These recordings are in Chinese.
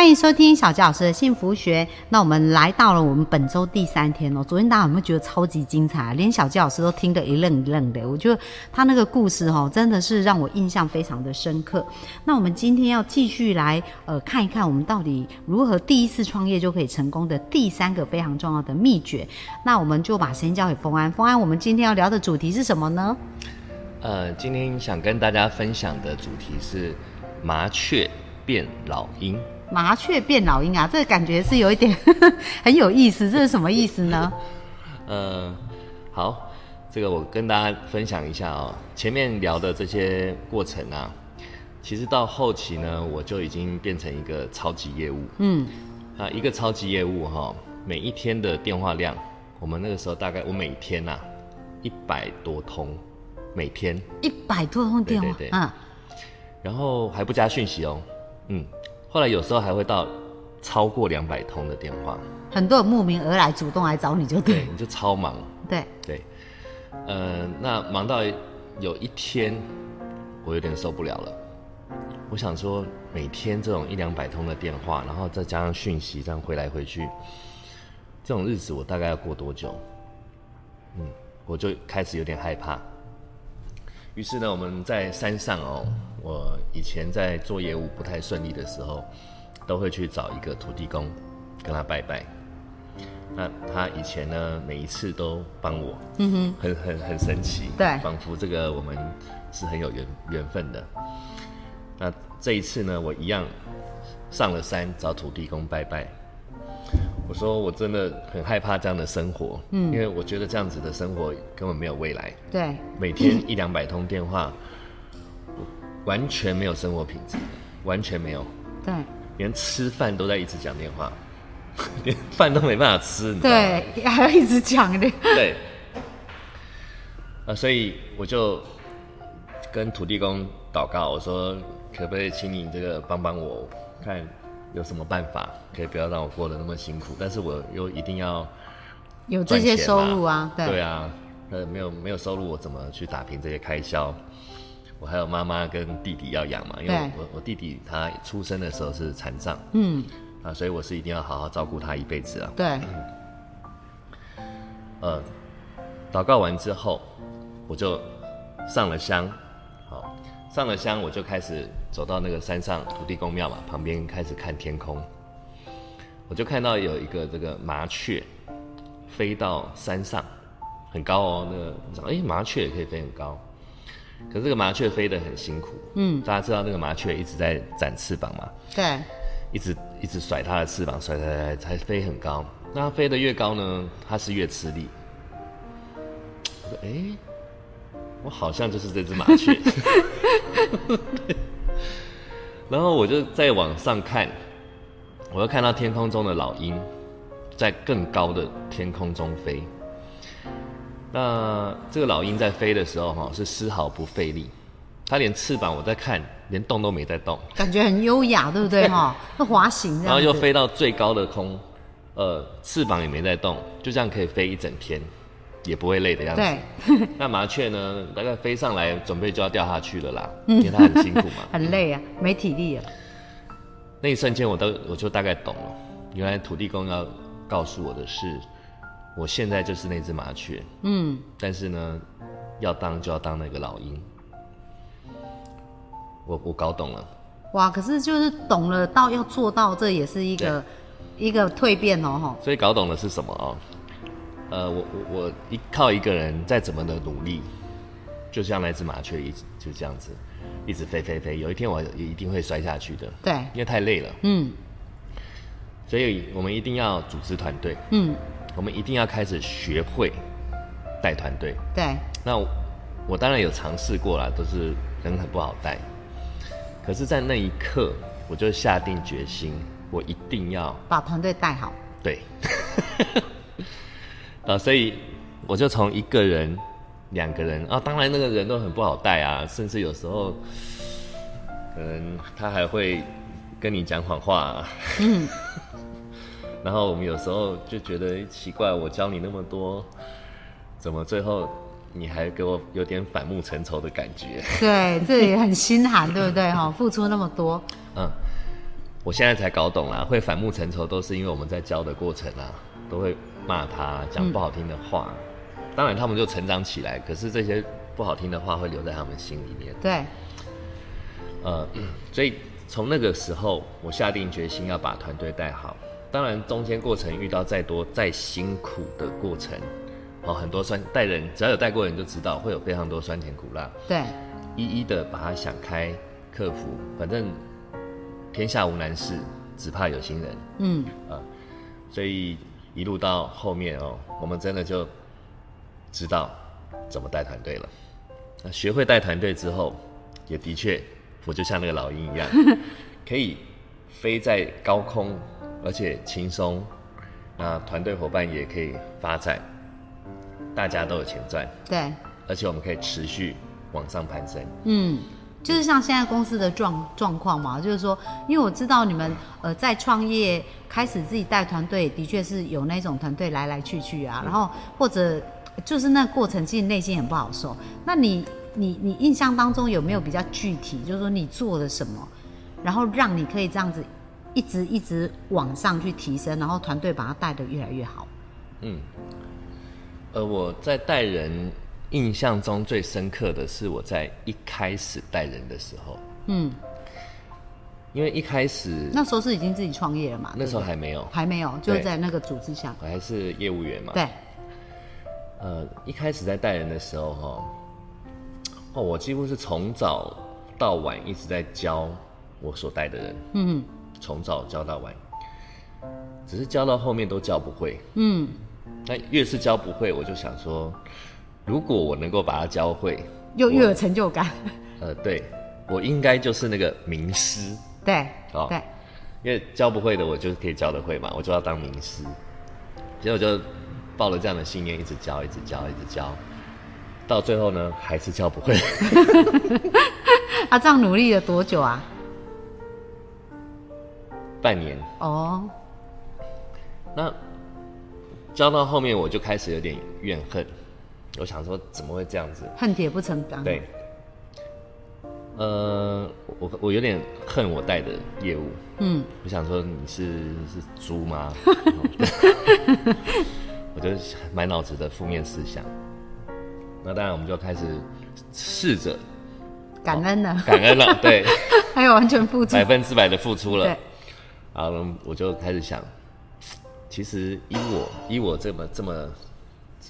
欢迎收听小纪老师的幸福学。那我们来到了我们本周第三天哦。昨天大家有没有觉得超级精彩？连小纪老师都听得一愣一愣的。我觉得他那个故事哦，真的是让我印象非常的深刻。那我们今天要继续来呃看一看，我们到底如何第一次创业就可以成功的第三个非常重要的秘诀。那我们就把时间交给丰安。丰安，我们今天要聊的主题是什么呢？呃，今天想跟大家分享的主题是麻雀变老鹰。麻雀变老鹰啊，这个感觉是有一点 很有意思，这是什么意思呢？呃，好，这个我跟大家分享一下哦。前面聊的这些过程啊，其实到后期呢，我就已经变成一个超级业务。嗯，啊，一个超级业务哈，每一天的电话量，我们那个时候大概我每天呐一百多通，每天一百多通电话，对对对，嗯，然后还不加讯息哦，嗯。后来有时候还会到超过两百通的电话，很多人慕名而来，主动来找你就对，你就超忙。对对，呃，那忙到有一天我有点受不了了，我想说每天这种一两百通的电话，然后再加上讯息这样回来回去，这种日子我大概要过多久？嗯，我就开始有点害怕。于是呢，我们在山上哦。我以前在做业务不太顺利的时候，都会去找一个土地公，跟他拜拜。那他以前呢，每一次都帮我，嗯哼，很很很神奇，对，仿佛这个我们是很有缘缘分的。那这一次呢，我一样上了山找土地公拜拜。我说我真的很害怕这样的生活，嗯，因为我觉得这样子的生活根本没有未来。对，每天一两百通电话。完全没有生活品质，完全没有。对，连吃饭都在一直讲电话，连饭都没办法吃。对，还要一直讲的。对。啊，所以我就跟土地公祷告，我说可不可以请你这个帮帮我，看有什么办法可以不要让我过得那么辛苦，但是我又一定要有这些收入啊。对。对啊，呃，没有没有收入，我怎么去打平这些开销？我还有妈妈跟弟弟要养嘛，因为我我弟弟他出生的时候是残障，嗯，啊，所以我是一定要好好照顾他一辈子啊。对。呃，祷告完之后，我就上了香，好，上了香我就开始走到那个山上土地公庙嘛，旁边开始看天空，我就看到有一个这个麻雀飞到山上，很高哦，那个，哎，麻雀也可以飞很高。可是这个麻雀飞得很辛苦，嗯，大家知道那个麻雀一直在展翅膀嘛，对，一直一直甩它的翅膀，甩甩甩才飞很高。那它飞得越高呢，它是越吃力。我说，哎，我好像就是这只麻雀。然后我就再往上看，我又看到天空中的老鹰在更高的天空中飞。那这个老鹰在飞的时候，哈，是丝毫不费力，它连翅膀我在看，连动都没在动，感觉很优雅，对不对？哈，那滑行，然后又飞到最高的空，呃，翅膀也没在动，就这样可以飞一整天，也不会累的样子。对。那麻雀呢？大概飞上来，准备就要掉下去了啦，因为它很辛苦嘛，很累啊，没体力啊。那一瞬间，我都我就大概懂了，原来土地公要告诉我的是。我现在就是那只麻雀，嗯，但是呢，要当就要当那个老鹰。我我搞懂了。哇，可是就是懂了，到要做到，这也是一个一个蜕变哦，哈。所以搞懂了是什么哦？呃，我我我一靠一个人再怎么的努力，就像那只麻雀一直就这样子，一直飞飞飞，有一天我一定会摔下去的。对，因为太累了。嗯。所以我们一定要组织团队。嗯。我们一定要开始学会带团队。对。那我当然有尝试过了，都是人很不好带。可是，在那一刻，我就下定决心，我一定要把团队带好。对。啊，所以我就从一个人、两个人啊，当然那个人都很不好带啊，甚至有时候可能他还会跟你讲谎话，嗯，然后我们有时候就觉得奇怪，我教你那么多，怎么最后你还给我有点反目成仇的感觉？对，这也很心寒，对不对？哈，付出那么多，嗯，我现在才搞懂啦，会反目成仇都是因为我们在教的过程啊，都会骂他，讲不好听的话，当然他们就成长起来，可是这些不好听的话会留在他们心里面。对，呃，所以从那个时候，我下定决心要把团队带好。当然，中间过程遇到再多再辛苦的过程，哦，很多酸带人，只要有带过人就知道会有非常多酸甜苦辣。对，一一的把它想开，克服。反正天下无难事，只怕有心人。嗯，啊，所以一路到后面哦，我们真的就知道怎么带团队了。那学会带团队之后，也的确，我就像那个老鹰一样，可以飞在高空，而且轻松。那团队伙伴也可以发展，大家都有钱赚，对，而且我们可以持续往上攀升。嗯，就是像现在公司的状状况嘛，就是说，因为我知道你们呃在创业开始自己带团队，的确是有那种团队来来去去啊，然后或者就是那过程其实内心很不好受。那你你你印象当中有没有比较具体，就是说你做了什么，然后让你可以这样子一直一直往上去提升，然后团队把它带得越来越好？嗯，呃，我在带人印象中最深刻的是我在一开始带人的时候，嗯，因为一开始那时候是已经自己创业了嘛？那时候还没有，还没有，就是在那个组织下。我还是业务员嘛。对，呃，一开始在带人的时候哈，哦，我几乎是从早到晚一直在教我所带的人，嗯。从早教到晚，只是教到后面都教不会。嗯，那越是教不会，我就想说，如果我能够把它教会，又又有成就感。呃，对我应该就是那个名师，对，哦对，因为教不会的我就可以教得会嘛，我就要当名师。结果就抱了这样的信念，一直教，一直教，一直教，到最后呢，还是教不会。他、这样努力了多久啊？半年，哦，那教到后面我就开始有点怨恨，我想说怎么会这样子？恨铁不成钢。对，呃，我我有点恨我带的业务，嗯，我想说你是是猪吗？我就满脑子的负面思想。那当然，我们就开始试着感恩了，感恩了，对，还有完全付出百。分之百的付出了。对，然后，我就开始想，其实以我以我这么这么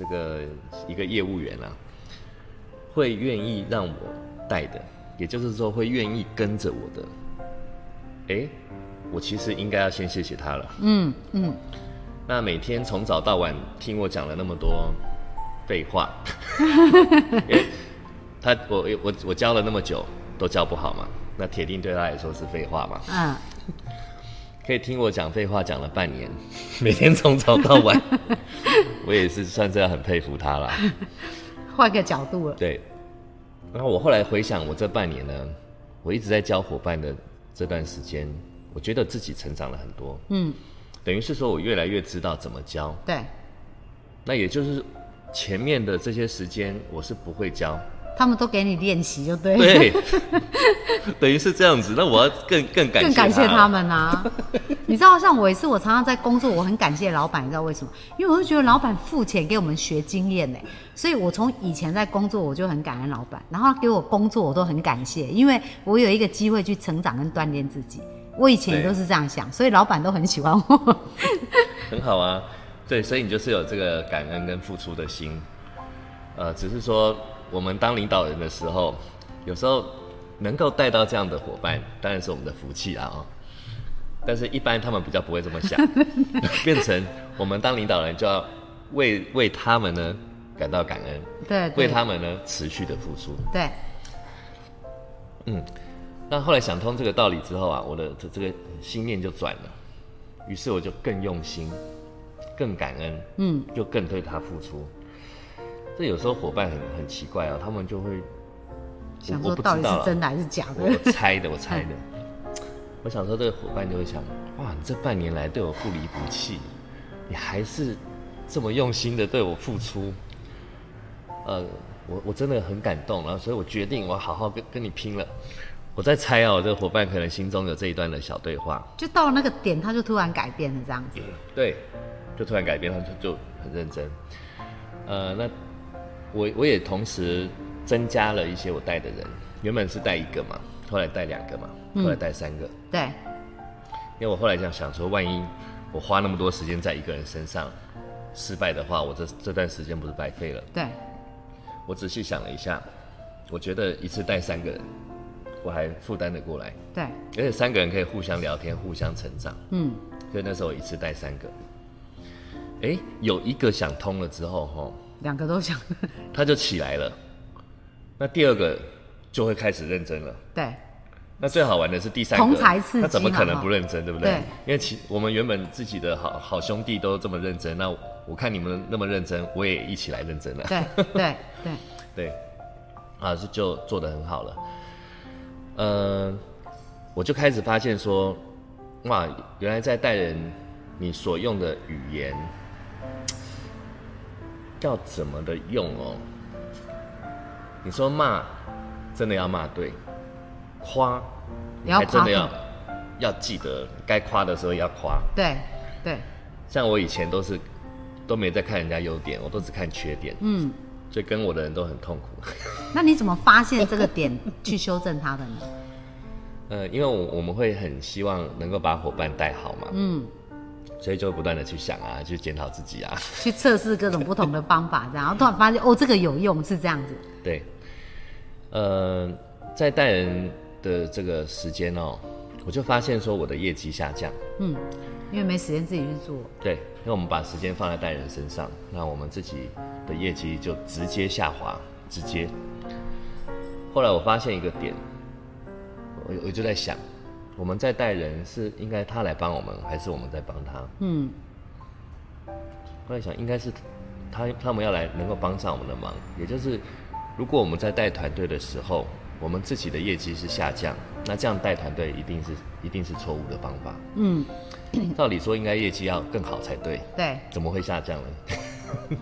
这个一个业务员啊，会愿意让我带的，也就是说会愿意跟着我的，哎，我其实应该要先谢谢他了。嗯嗯，那每天从早到晚听我讲了那么多废话，他我我我教了那么久都教不好嘛，那铁定对他来说是废话嘛。嗯，可以听我讲废话讲了半年，每天从早到晚，我也是算是很佩服他啦。换个角度了。对，然后我后来回想我这半年呢，我一直在教伙伴的这段时间，我觉得自己成长了很多。嗯，等于是说我越来越知道怎么教。对，那也就是前面的这些时间我是不会教，他们都给你练习就对。对，等于是这样子。那我要更更感谢更感谢他他们啊！你知道，像我也是，我常常在工作，我很感谢老板，你知道为什么？因为我就觉得老板付钱给我们学经验呢，所以我从以前在工作，我就很感恩老板，然后他给我工作，我都很感谢，因为我有一个机会去成长跟锻炼自己。我以前也都是这样想，所以老板都很喜欢我。很好啊，对，所以你就是有这个感恩跟付出的心，呃，只是说我们当领导人的时候，有时候能够带到这样的伙伴，当然是我们的福气啊、哦。但是，一般他们比较不会这么想，变成我们当领导人就要为为他们呢感到感恩，对，为他们呢持续的付出。对，嗯那后来想通这个道理之后啊，我的这这个心念就转了，于是我就更用心，更感恩，嗯，就更对他付出。这有时候伙伴很很奇怪哦，他们就会想我说到底是真的还是假的？我猜的，我猜的。我想说，这个伙伴就会想：哇，你这半年来对我不离不弃，你还是这么用心的对我付出。呃，我我真的很感动，然后所以我决定我要好好跟跟你拼了。我在猜哦，这个伙伴可能心中有这一段的小对话，就到了那个点，他就突然改变了这样子。对，就突然改变，他就就很认真。呃，那我我也同时增加了一些我带的人，原本是带一个嘛，后来带两个嘛，后来带三个。对，因为我后来想想说，万一我花那么多时间在一个人身上失败的话，我这这段时间不是白费了？对，我仔细想了一下，我觉得一次带三个人，我还负担得过来，对，而且三个人可以互相聊天、互相成长，嗯，所以那时候我一次带三个。哎，有一个想通了之后，吼，两个都想。他就起来了，那第二个就会开始认真了。对，那最好玩的是第三个，同才刺激他怎么可能不认真，对不对？对因为其我们原本自己的好好兄弟都这么认真，那我看你们那么认真，我也一起来认真了。对，对，对，对，啊，是就做得很好了。呃，我就开始发现说，哇，原来在带人，你所用的语言要怎么的用哦？你说骂，真的要骂对；夸，你还真的要要记得，该夸的时候要夸。对，对，像我以前都是都没在看人家优点，我都只看缺点，嗯。所以跟我的人都很痛苦。那你怎么发现这个点去修正他的呢？呃，因为我我们会很希望能够把伙伴带好嘛，嗯，所以就不断的去想啊，去检讨自己啊，去测试各种不同的方法，这样，然后突然发现哦，这个有用，是这样子。对，呃，在带人的这个时间哦，我就发现说我的业绩下降，嗯，因为没时间自己去做。对，因为我们把时间放在带人身上，那我们自己的业绩就直接下滑，直接。后来我发现一个点，我我就在想，我们在带人是应该他来帮我们，还是我们在帮他？嗯，后来想，应该是他他们要来能够帮上我们的忙，也就是如果我们在带团队的时候，我们自己的业绩是下降，那这样带团队一定是一定是错误的方法。嗯，照理说应该业绩要更好才对，对，怎么会下降呢？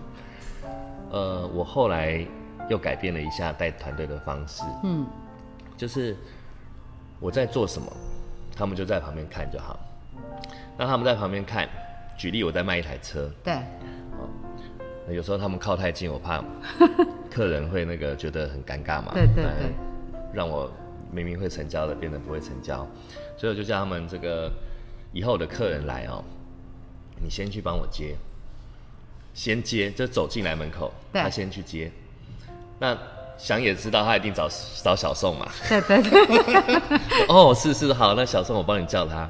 呃，我后来又改变了一下带团队的方式，嗯，就是我在做什么，他们就在旁边看就好。那他们在旁边看，举例我在卖一台车，对，哦有时候他们靠太近，我怕 客人会那个觉得很尴尬嘛，对对对。让我明明会成交的变得不会成交，所以我就叫他们这个以后的客人来哦，你先去帮我接，先接就走进来门口，他先去接，那想也知道他一定找找小宋嘛，对对对，哦，是是好，那小宋我帮你叫他，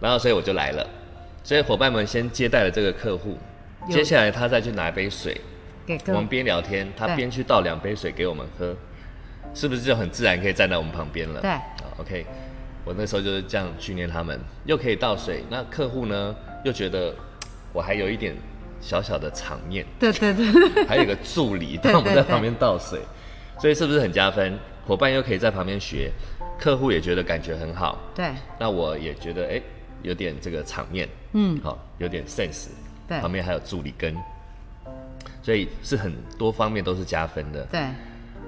然后所以我就来了，所以伙伴们先接待了这个客户，接下来他再去拿一杯水，给我们边聊天，他边去倒两杯水给我们喝，是不是就很自然可以站在我们旁边了？对。好，OK，我那时候就是这样训练他们，又可以倒水，那客户呢又觉得我还有一点小小的场面，对对对，还有一个助理对对帮我们在旁边倒水，所以是不是很加分？伙伴又可以在旁边学，客户也觉得感觉很好，对那我也觉得哎、有点这个场面，嗯好，有点 sense，对旁边还有助理跟，所以是很多方面都是加分的。对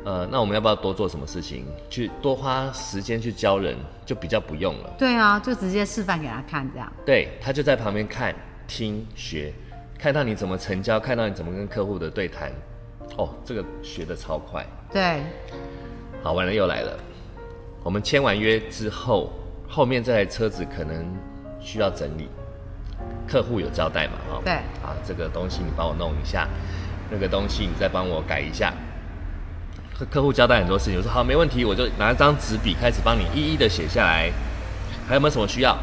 呃，那我们要不要多做什么事情，去多花时间去教人，就比较不用了。对啊，就直接示范给他看，这样。对他就在旁边看、听、学，看到你怎么成交，看到你怎么跟客户的对谈，哦，这个学的超快。对好完了又来了，我们签完约之后，后面这台车子可能需要整理，客户有交代嘛？哦，对啊，这个东西你帮我弄一下，那个东西你再帮我改一下。客客户交代很多事情，我说好，没问题，我就拿一张纸笔开始帮你一一的写下来。还有没有什么需要？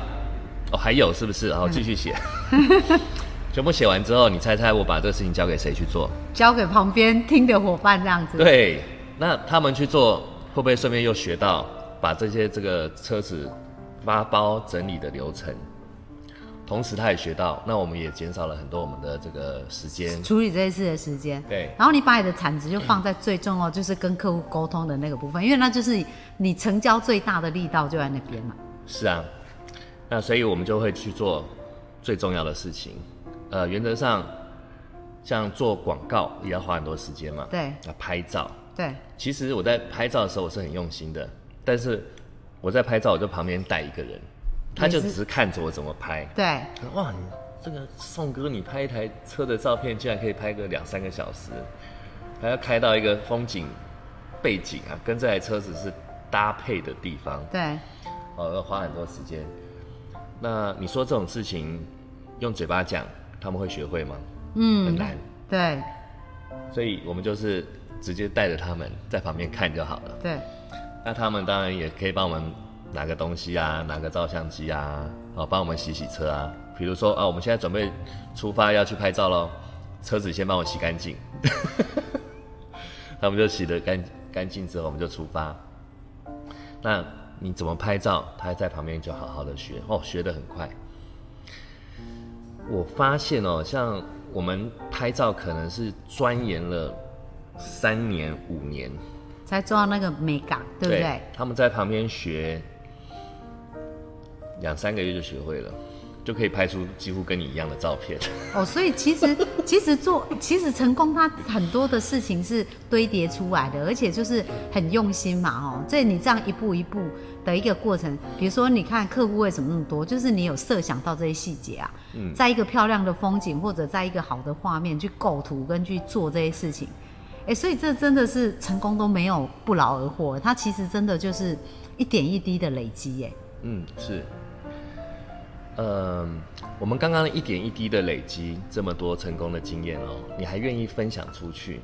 哦，还有是不是？然后继续写。全部写完之后，你猜猜我把这个事情交给谁去做？交给旁边听的伙伴这样子。对，那他们去做，会不会顺便又学到把这些这个车子发包整理的流程？同时他也学到，那我们也减少了很多我们的这个时间。处理这一次的时间。对，然后你把你的产值就放在最重要，就是跟客户沟通的那个部分，因为那就是你成交最大的力道就在那边嘛。是啊，那所以我们就会去做最重要的事情。呃，原则上，像做广告也要花很多时间嘛。对，要拍照。对，其实我在拍照的时候我是很用心的，但是我在拍照，我就旁边带一个人，他就只是看着我怎么拍。对，哇，你这个宋哥，你拍一台车的照片，竟然可以拍个两三个小时，还要开到一个风景背景啊，跟这台车子是搭配的地方。对，哦，要花很多时间。那你说这种事情用嘴巴讲，他们会学会吗？嗯，很难。对，所以我们就是直接带着他们在旁边看就好了。对，那他们当然也可以帮我们拿个东西啊，拿个照相机啊，哦，帮我们洗洗车啊。比如说啊，我们现在准备出发要去拍照喽，车子先帮我洗干净。他们就洗得干干净之后，我们就出发。那你怎么拍照？他在旁边就好好的学哦，学得很快。我发现哦，像我们拍照可能是钻研了三年五年，才做到那个美感，对不对？他们在旁边学两三个月就学会了，就可以拍出几乎跟你一样的照片。哦，所以其实其实做其实成功，它很多的事情是堆叠出来的，而且就是很用心嘛，哦，所以你这样一步一步的一个过程，比如说你看客户为什么那么多，就是你有设想到这些细节啊，嗯在一个漂亮的风景或者在一个好的画面去构图跟去做这些事情，哎，所以这真的是成功都没有不劳而获，它其实真的就是一点一滴的累积，哎，嗯，是。嗯，我们刚刚一点一滴的累积这么多成功的经验哦，你还愿意分享出去，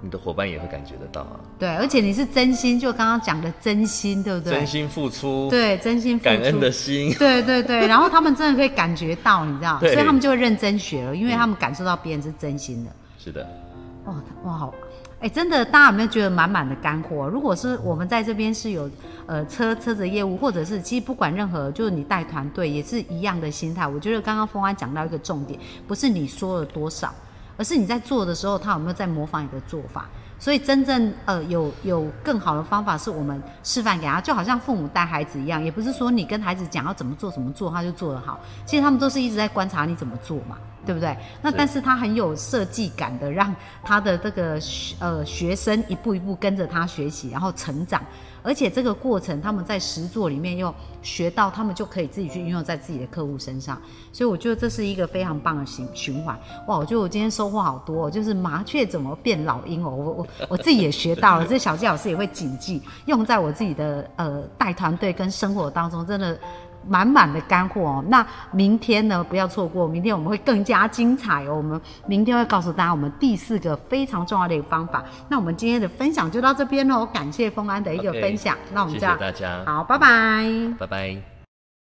你的伙伴也会感觉得到啊。对，而且你是真心，就刚刚讲的真心，对不对？真心付出，对，真心付出感恩的心，对对对，然后他们真的可以感觉到，你知道，所以他们就会认真学了，因为他们感受到别人是真心的。是的，哇哇好，哎，真的，大家有没有觉得满满的干货？如果是我们在这边是有呃车车子业务，或者是其实不管任何，就是你带团队也是一样的心态。我觉得刚刚峰安讲到一个重点，不是你说了多少，而是你在做的时候，他有没有在模仿你的做法。所以真正呃有有更好的方法，是我们示范给他，就好像父母带孩子一样，也不是说你跟孩子讲要怎么做怎么做，他就做得好。其实他们都是一直在观察你怎么做嘛，对不对？那但是他很有设计感的，让他的这个学呃学生一步一步跟着他学习，然后成长。而且这个过程，他们在实作里面又学到，他们就可以自己去运用在自己的客户身上。所以我觉得这是一个非常棒的循循环。哇，我觉得我今天收获好多、哦，就是麻雀怎么变老鹰哦，我我我自己也学到了，这小纪老师也会谨记，用在我自己的呃带团队跟生活当中，真的。满满的干货哦，那明天呢？不要错过，明天我们会更加精彩哦。我们明天会告诉大家我们第四个非常重要的一个方法。那我们今天的分享就到这边喽，感谢丰安的一个分享。那我们谢这样谢大家，好，拜拜。拜拜。